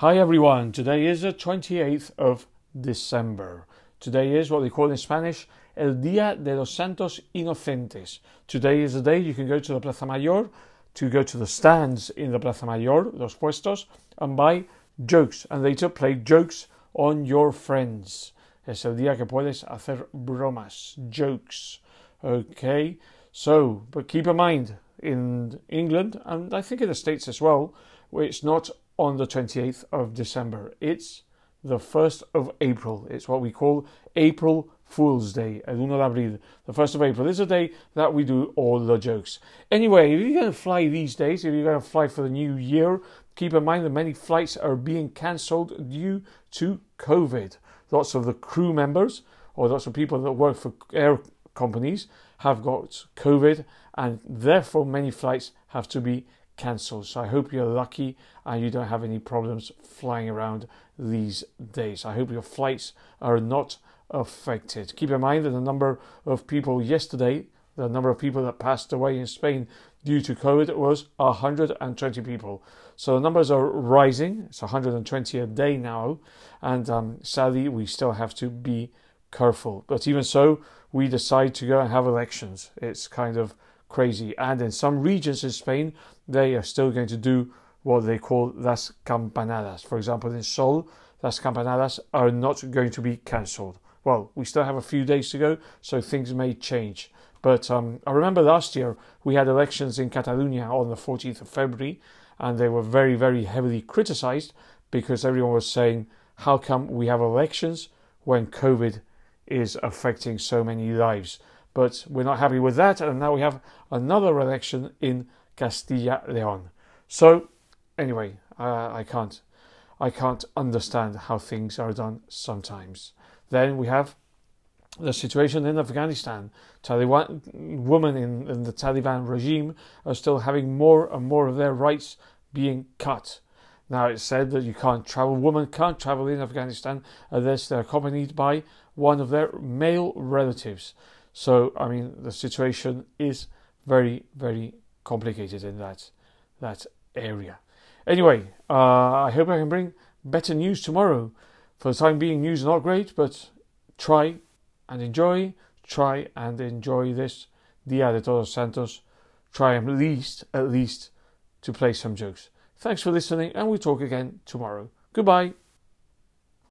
Hi everyone, today is the 28th of December. Today is what they call in Spanish El Día de los Santos Inocentes. Today is the day you can go to the Plaza Mayor to go to the stands in the Plaza Mayor, los puestos, and buy jokes and later play jokes on your friends. Es el día que puedes hacer bromas, jokes. Okay, so, but keep in mind, in England, and I think in the States as well, it's not on the 28th of December. It's the 1st of April. It's what we call April Fool's Day, el 1 de abril, the 1st of April. This is a day that we do all the jokes. Anyway, if you're going to fly these days, if you're going to fly for the new year, keep in mind that many flights are being cancelled due to COVID. Lots of the crew members or lots of people that work for air companies have got COVID, and therefore many flights have to be cancelled. So I hope you're lucky and you don't have any problems flying around these days. I hope your flights are not affected. Keep in mind that the number of people yesterday, the number of people that passed away in Spain due to COVID was 120 people. So the numbers are rising. It's 120 a day now, and um, sadly we still have to be careful. But even so, we decide to go and have elections. It's kind of crazy. And in some regions in Spain, they are still going to do what they call las campanadas. For example, in Sol, las campanadas are not going to be cancelled. Well, we still have a few days to go, so things may change. But um, I remember last year we had elections in Catalonia on the 14th of February, and they were very, very heavily criticised because everyone was saying, How come we have elections when COVID is affecting so many lives? But we're not happy with that, and now we have another election in Castilla Leon. So, anyway, uh, I can't, I can't understand how things are done sometimes. Then we have the situation in Afghanistan. Taliban women in, in the Taliban regime are still having more and more of their rights being cut. Now it's said that you can't travel, women can't travel in Afghanistan unless they're accompanied by one of their male relatives. So I mean the situation is very, very complicated in that that area. Anyway, uh, I hope I can bring better news tomorrow. For the time being, news not great, but try and enjoy, try and enjoy this Dia de Todos Santos. Try at least, at least, to play some jokes. Thanks for listening, and we talk again tomorrow. Goodbye.